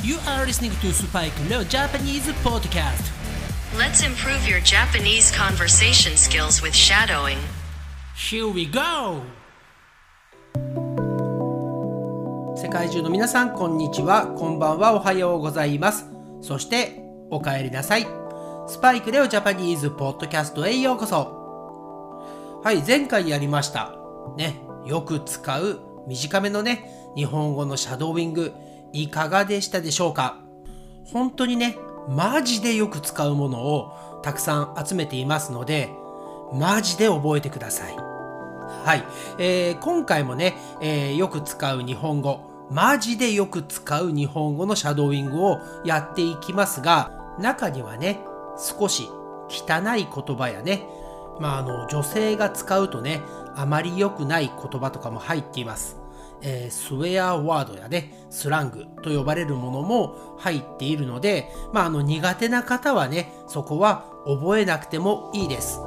You are listening to Spike Leo Japanese Podcast. Let's improve your Japanese conversation skills with shadowing. Here we go! 世界中の皆さん、こんにちは。こんばんは。おはようございます。そして、お帰りなさい。スパイクレオジャパニーズポッドキャストへようこそ。はい、前回やりました。ね、よく使う短めのね、日本語のシャドーイング。いかがでしたでしょうか？本当にね、マジでよく使うものをたくさん集めていますので、マジで覚えてください。はい。えー、今回もね、えー、よく使う日本語、マジでよく使う日本語のシャドーイングをやっていきますが、中にはね、少し汚い言葉やね、まあ、あの、女性が使うとね、あまり良くない言葉とかも入っています。えー、スウェアワードやね、スラングと呼ばれるものも入っているので、まあ、あの苦手な方はね、そこは覚えなくてもいいです。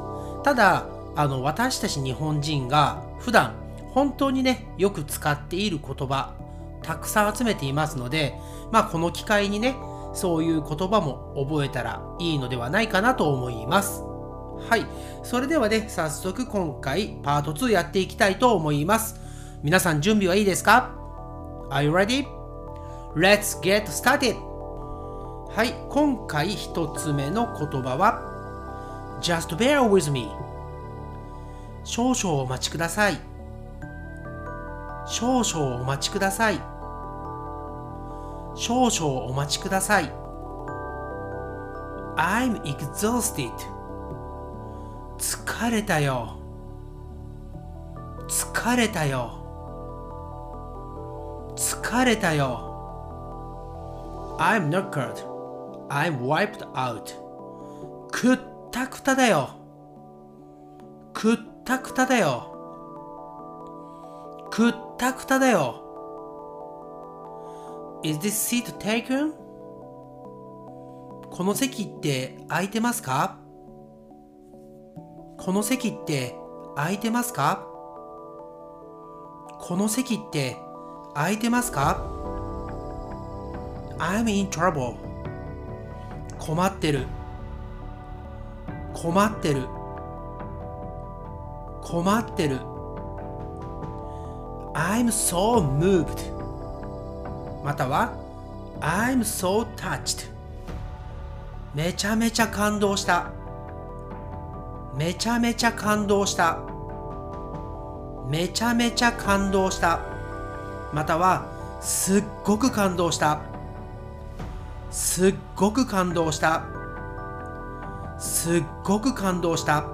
ただ、あの私たち日本人が普段本当にね、よく使っている言葉、たくさん集めていますので、まあこの機会にね、そういう言葉も覚えたらいいのではないかなと思います。はい。それではね、早速今回パート2やっていきたいと思います。皆さん準備はいいですか ?Are you ready? Let's get started! はい、今回一つ目の言葉は Just bear with me. 少々お待ちください。少々お待ちください。少々お待ちください。I'm exhausted. 疲れたよ。疲れたよ。疲れたよ。I'm knackered. I'm wiped out. くったくただよ。くったくただよ。くったくただよ。Is this seat taken? この席って空いてますか？この席って空いてますか？この席って空いてますか ?I'm in trouble. 困ってる。困ってる。困ってる。I'm so moved. または I'm so touched. めちゃめちゃ感動した。めちゃめちゃ感動した。めちゃめちゃ感動した。またはすっごく感動した。すっごく感動した。すっごく感動した。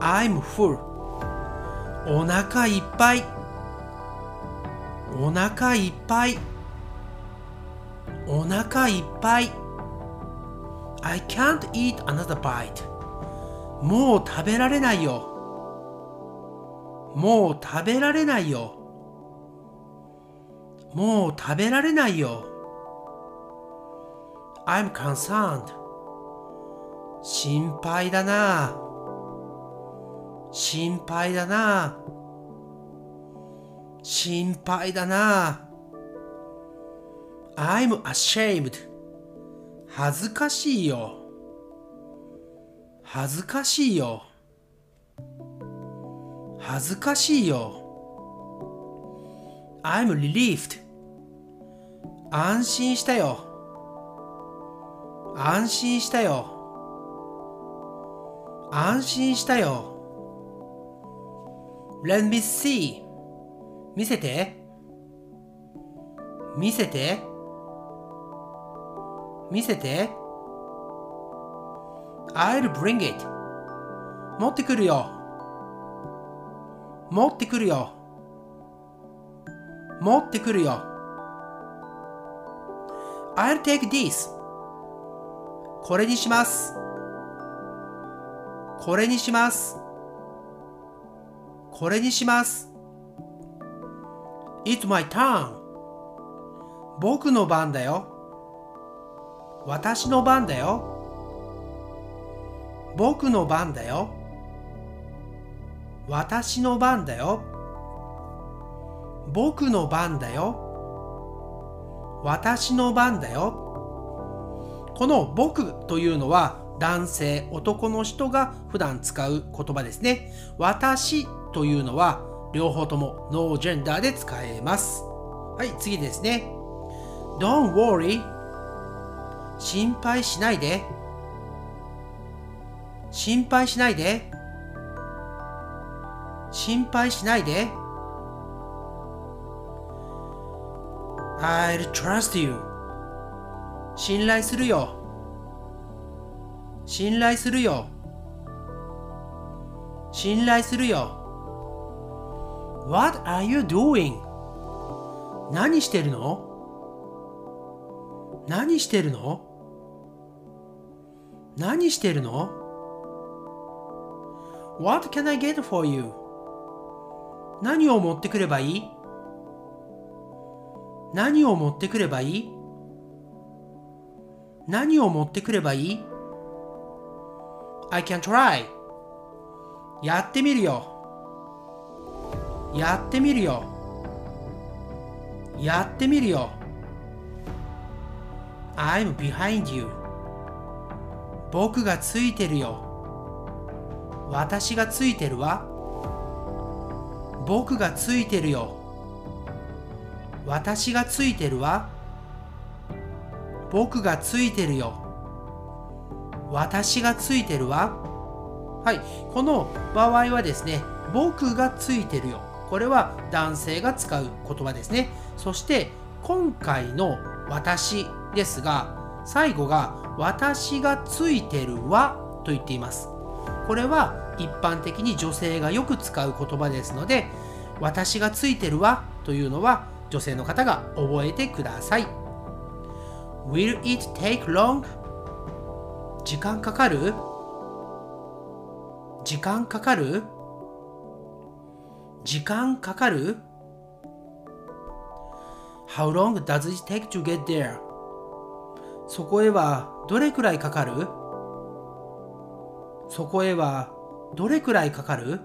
I'm full. お腹いっぱい。お腹いっぱい。お腹いっぱい。I can't eat another bite. もう食べられないよ。もう食べられないよ。もう食べられないよ。I'm concerned. 心配だな。心配だな。心配だな。I'm ashamed. 恥ずかしいよ。恥ずかしいよ。恥ずかしいよ。I'm relieved. 安心したよ。安心したよ。安心したよ。Let me see. 見せて。見せて。見せて。I'll bring it. 持ってくるよ。持ってくるよ。持ってくるよ。I'll take this. これにします。これにします。これにします。It's my turn. 僕の番だよ。私の番だよ。僕の番だよ。私の番だよ。僕の番だよ。私の番だよ。この僕というのは男性、男の人が普段使う言葉ですね。私というのは両方ともノージェンダーで使えます。はい、次ですね。Don't worry 心配しないで。心配しないで。心配しないで。I'll trust you. 信頼するよ。信頼するよ。信頼するよ。What are you doing? 何してるの何してるの何してるの ?What can I get for you? 何を持ってくればいい何を持ってくればいい？何を持ってくればいい ?I can try. やってみるよ。やってみるよ。やってみるよ。I'm behind you. 僕がついてるよ。私がついてるわ。僕がついてるよ。私がついてるわ。僕がついてるよ。私がついてるわ。はい。この場合はですね、僕がついてるよ。これは男性が使う言葉ですね。そして今回の私ですが、最後が私がついてるわと言っています。これは一般的に女性がよく使う言葉ですので、私がついてるわというのは女性の方が覚えてください。Will it take long? 時間かかる？時間かかる？時間かかる ?How long does it take to get there? そこへはどれくらいかかる？そこへはどれくらいかかる？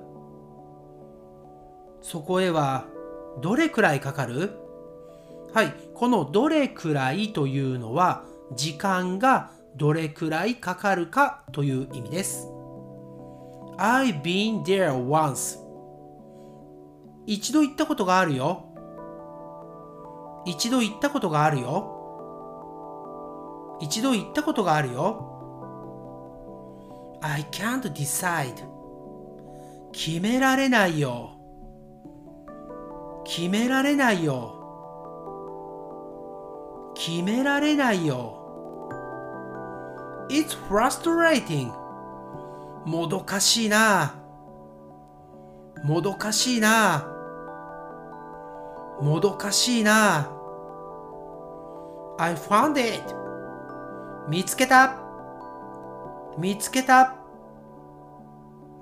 そこへはどれくらいかかる？はい、このどれくらいというのは時間がどれくらいかかるかという意味です。I've been there once 一度行ったことがあるよ。一度行ったことがあるよ。一度行ったことがあるよ。I can't decide. 決められないよ。決められないよ。決められないよ。It's frustrating. もどかしいな。もどかしいな。もどかしいな。I found it. 見つけた。見つけた。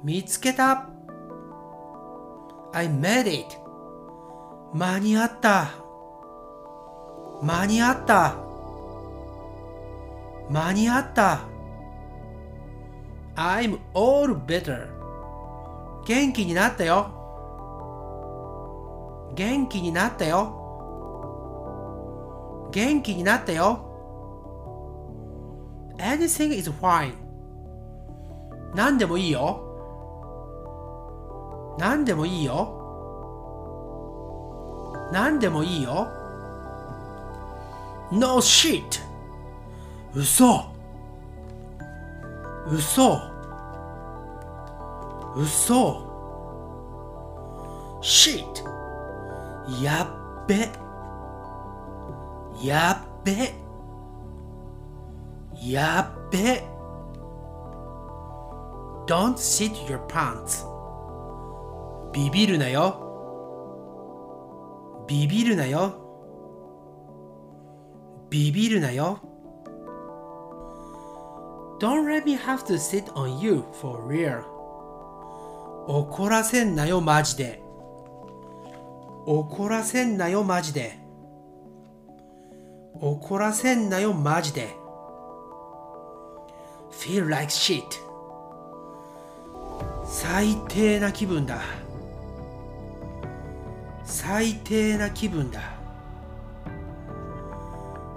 見つけた。I made it. 間に合った。間に合った。間に合った。I'm all better. 元気になったよ。元気になったよ。元気になったよ。Anything is fine. 何でもいいよ。何でもいいよ。何でもいいよ。No shit! 嘘嘘嘘 shit やっべやっべやっべ Don't sit your pants ビビるなよビビるなよ。ビビるなよ。Don't let me have to sit on you for real. 怒らせんなよマジで。怒らせんなよマジで。怒らせんなよマジで。Feel like shit. 最低な気分だ。最低な気分だ。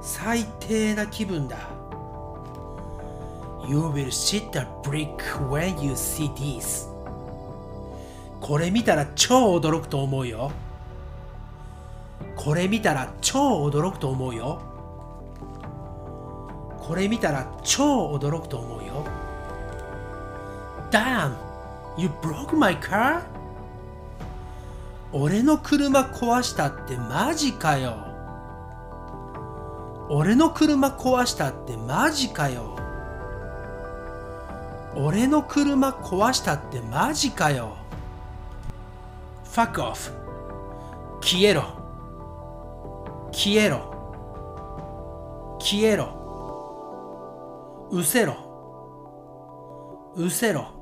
最低な気分だ。You will sit a brick when you see this. これ見たら超驚くと思うよ。これ見たら超驚くと思うよ。これ見たら超驚くと思うよ。Damn! You broke my car? 俺の車壊したってマジかよ。俺の車壊したってマジかよ。俺の車壊したってマジかよ。Fuck off. 消えろ。消えろ。消えろ。うせろ。うせろ。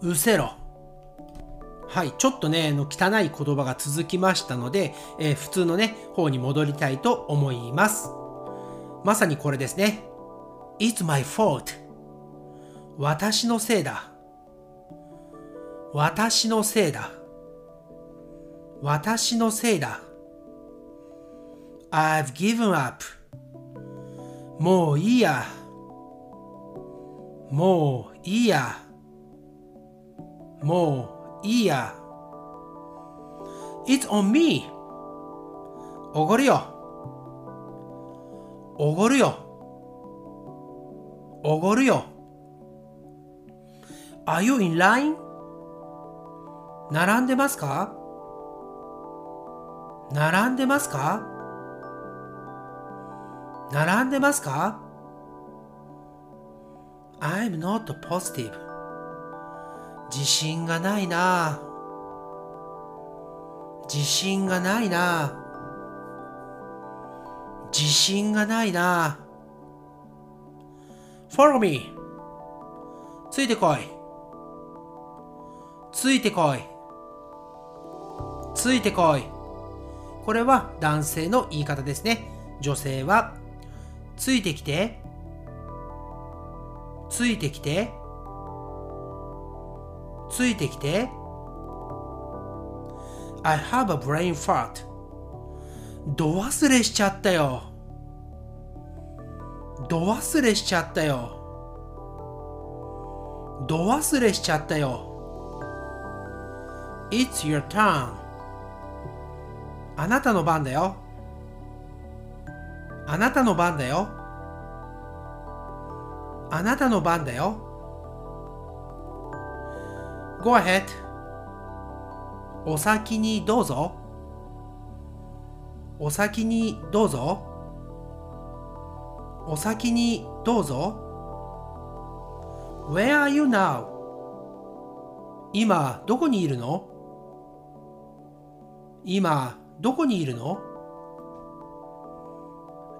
うせろ。はい、ちょっとね、の汚い言葉が続きましたので、えー普通のね、方に戻りたいと思います。まさにこれですね。It's my fault. 私のせいだ。私のせいだ。私のせいだ。I've given up. もういいや。もういいや。もういいや。It's on me. おごるよ。おごるよ。おごるよ。Are you in line? 並んでますか？並んでますか？並んでますか ?I'm not positive. 自信がないな。自信がないな。自信がないな。Follow me. ついてこい。ついてこい。ついてこい。これは男性の言い方ですね。女性はついてきて。ついてきて。ついてきて。I have a brain fart. 度忘れしちゃったよ。度忘れしちゃったよ。度忘れしちゃったよ。It's your turn. あなたの番だよ。あなたの番だよ。あなたの番だよ。Go ahead お先にどうぞお先にどうぞお先にどうぞ Where are you now? 今どこにいるの今どこにいるの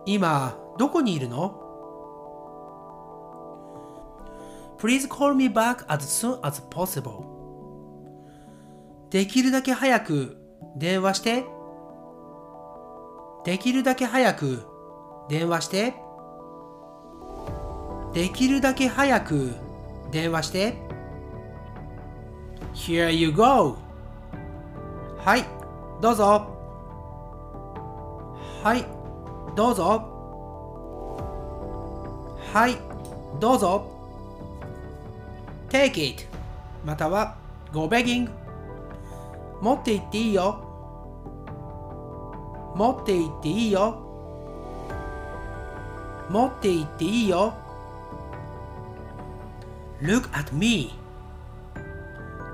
今どこにいるの Please call me back as soon as possible できるだけ早く電話して。できるだけ早く電話して。できるだけ早く電話して。Here you go. はいどうぞ。はいどうぞ。はいどうぞ。Take it または Go begging 持って行っていいよ。持って行っていいよ。持って行っていいよ。Look at me.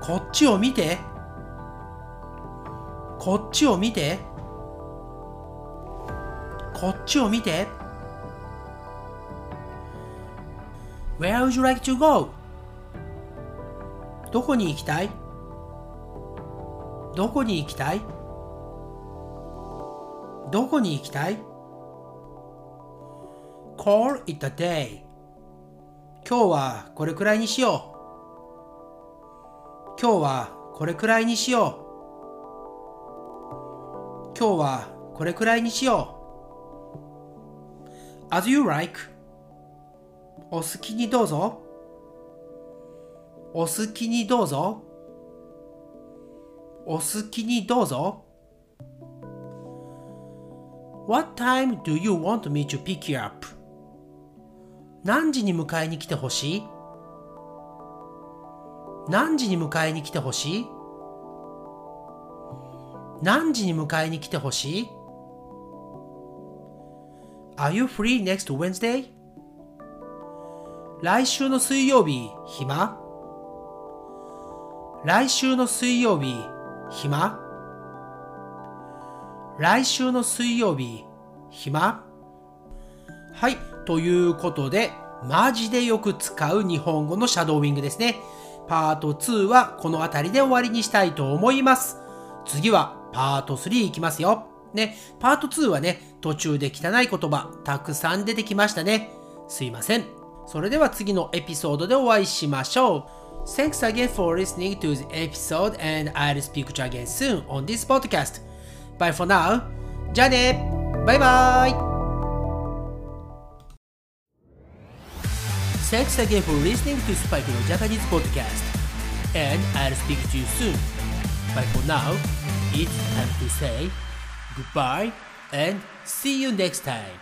こっちを見て。こっちを見て。こっちを見て。Where would you like to go? どこに行きたい？どこに行きたい？どこに行きたい ?Call it a day. 今日はこれくらいにしよう。今日はこれくらいにしよう。今日はこれくらいにしよう。As you like. お好きにどうぞ。お好きにどうぞ。お好きにどうぞ What time do you want me to pick you up? 何時に迎えに来てほしい？何時に迎えに来てほしい？何時に迎えに来てほしい ?Are you free next Wednesday? 来週の水曜日、暇？来週の水曜日、暇？来週の水曜日、暇？はい。ということで、マジでよく使う日本語のシャドーイングですね。パート2はこの辺りで終わりにしたいと思います。次はパート3いきますよ。ね、パート2はね、途中で汚い言葉たくさん出てきましたね。すいません。それでは次のエピソードでお会いしましょう。Thanks again for listening to the episode and I'll speak to you again soon on this podcast. Bye for now. じゃあねバイバイ Thanks again for listening to Spike no Japanese podcast. And I'll speak to you soon. But for now, it's time to say goodbye and see you next time.